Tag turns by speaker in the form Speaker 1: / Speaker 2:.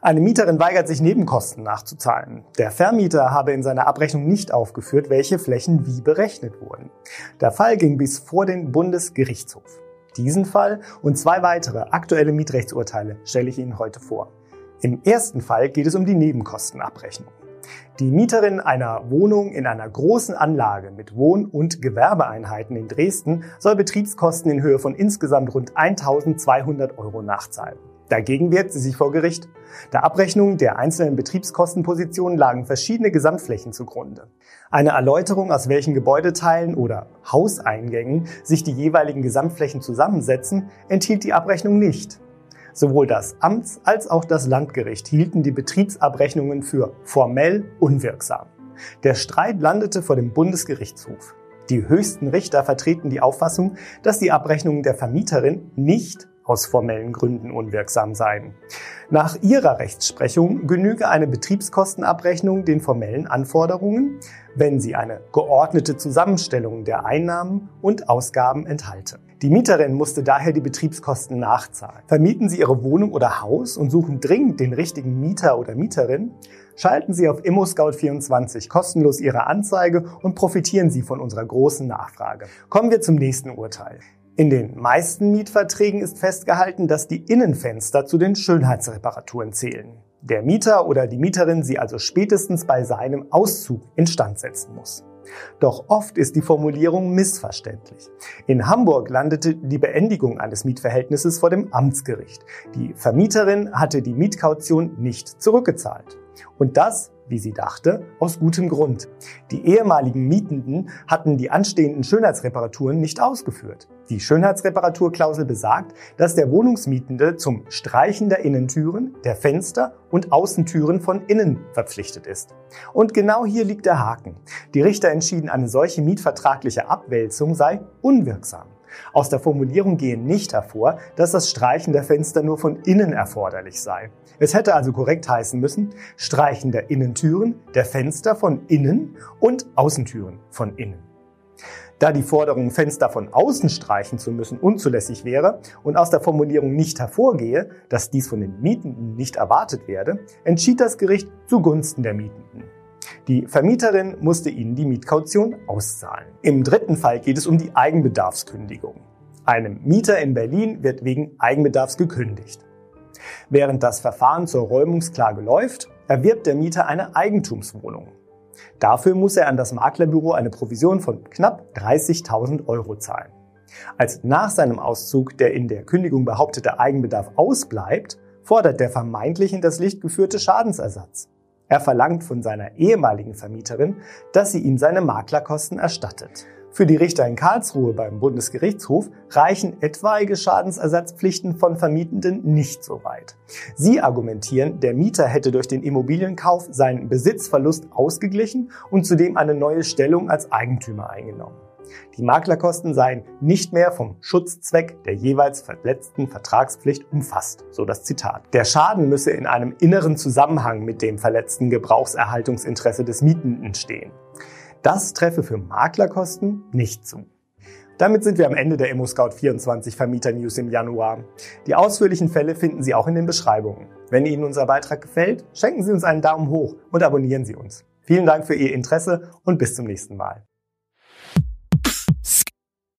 Speaker 1: Eine Mieterin weigert sich, Nebenkosten nachzuzahlen. Der Vermieter habe in seiner Abrechnung nicht aufgeführt, welche Flächen wie berechnet wurden. Der Fall ging bis vor den Bundesgerichtshof. Diesen Fall und zwei weitere aktuelle Mietrechtsurteile stelle ich Ihnen heute vor. Im ersten Fall geht es um die Nebenkostenabrechnung. Die Mieterin einer Wohnung in einer großen Anlage mit Wohn- und Gewerbeeinheiten in Dresden soll Betriebskosten in Höhe von insgesamt rund 1200 Euro nachzahlen. Dagegen wehrt sie sich vor Gericht. Der Abrechnung der einzelnen Betriebskostenpositionen lagen verschiedene Gesamtflächen zugrunde. Eine Erläuterung, aus welchen Gebäudeteilen oder Hauseingängen sich die jeweiligen Gesamtflächen zusammensetzen, enthielt die Abrechnung nicht. Sowohl das Amts- als auch das Landgericht hielten die Betriebsabrechnungen für formell unwirksam. Der Streit landete vor dem Bundesgerichtshof. Die höchsten Richter vertreten die Auffassung, dass die Abrechnungen der Vermieterin nicht aus formellen Gründen unwirksam seien. Nach ihrer Rechtsprechung genüge eine Betriebskostenabrechnung den formellen Anforderungen, wenn sie eine geordnete Zusammenstellung der Einnahmen und Ausgaben enthalte. Die Mieterin musste daher die Betriebskosten nachzahlen. Vermieten Sie Ihre Wohnung oder Haus und suchen dringend den richtigen Mieter oder Mieterin? Schalten Sie auf ImmoScout24 kostenlos Ihre Anzeige und profitieren Sie von unserer großen Nachfrage. Kommen wir zum nächsten Urteil. In den meisten Mietverträgen ist festgehalten, dass die Innenfenster zu den Schönheitsreparaturen zählen. Der Mieter oder die Mieterin sie also spätestens bei seinem Auszug instand setzen muss. Doch oft ist die Formulierung missverständlich. In Hamburg landete die Beendigung eines Mietverhältnisses vor dem Amtsgericht. Die Vermieterin hatte die Mietkaution nicht zurückgezahlt. Und das wie sie dachte, aus gutem Grund. Die ehemaligen Mietenden hatten die anstehenden Schönheitsreparaturen nicht ausgeführt. Die Schönheitsreparaturklausel besagt, dass der Wohnungsmietende zum Streichen der Innentüren, der Fenster und Außentüren von innen verpflichtet ist. Und genau hier liegt der Haken. Die Richter entschieden, eine solche mietvertragliche Abwälzung sei unwirksam. Aus der Formulierung gehe nicht hervor, dass das Streichen der Fenster nur von innen erforderlich sei. Es hätte also korrekt heißen müssen, Streichen der Innentüren, der Fenster von innen und Außentüren von innen. Da die Forderung, Fenster von außen streichen zu müssen, unzulässig wäre und aus der Formulierung nicht hervorgehe, dass dies von den Mietenden nicht erwartet werde, entschied das Gericht zugunsten der Mietenden. Die Vermieterin musste ihnen die Mietkaution auszahlen. Im dritten Fall geht es um die Eigenbedarfskündigung. Einem Mieter in Berlin wird wegen Eigenbedarfs gekündigt. Während das Verfahren zur Räumungsklage läuft, erwirbt der Mieter eine Eigentumswohnung. Dafür muss er an das Maklerbüro eine Provision von knapp 30.000 Euro zahlen. Als nach seinem Auszug der in der Kündigung behauptete Eigenbedarf ausbleibt, fordert der vermeintlich in das Licht geführte Schadensersatz. Er verlangt von seiner ehemaligen Vermieterin, dass sie ihm seine Maklerkosten erstattet. Für die Richter in Karlsruhe beim Bundesgerichtshof reichen etwaige Schadensersatzpflichten von Vermietenden nicht so weit. Sie argumentieren, der Mieter hätte durch den Immobilienkauf seinen Besitzverlust ausgeglichen und zudem eine neue Stellung als Eigentümer eingenommen. Die Maklerkosten seien nicht mehr vom Schutzzweck der jeweils verletzten Vertragspflicht umfasst, so das Zitat. Der Schaden müsse in einem inneren Zusammenhang mit dem verletzten Gebrauchserhaltungsinteresse des Mietenden stehen. Das treffe für Maklerkosten nicht zu. Damit sind wir am Ende der ImmoScout24 Vermieter News im Januar. Die ausführlichen Fälle finden Sie auch in den Beschreibungen. Wenn Ihnen unser Beitrag gefällt, schenken Sie uns einen Daumen hoch und abonnieren Sie uns. Vielen Dank für Ihr Interesse und bis zum nächsten Mal.